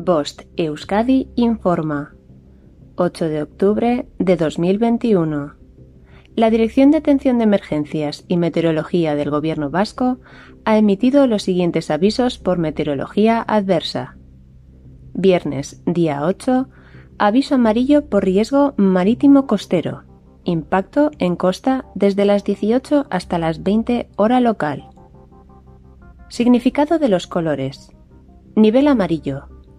Bost Euskadi informa. 8 de octubre de 2021. La Dirección de Atención de Emergencias y Meteorología del Gobierno Vasco ha emitido los siguientes avisos por meteorología adversa. Viernes, día 8, aviso amarillo por riesgo marítimo costero. Impacto en costa desde las 18 hasta las 20 hora local. Significado de los colores. Nivel amarillo.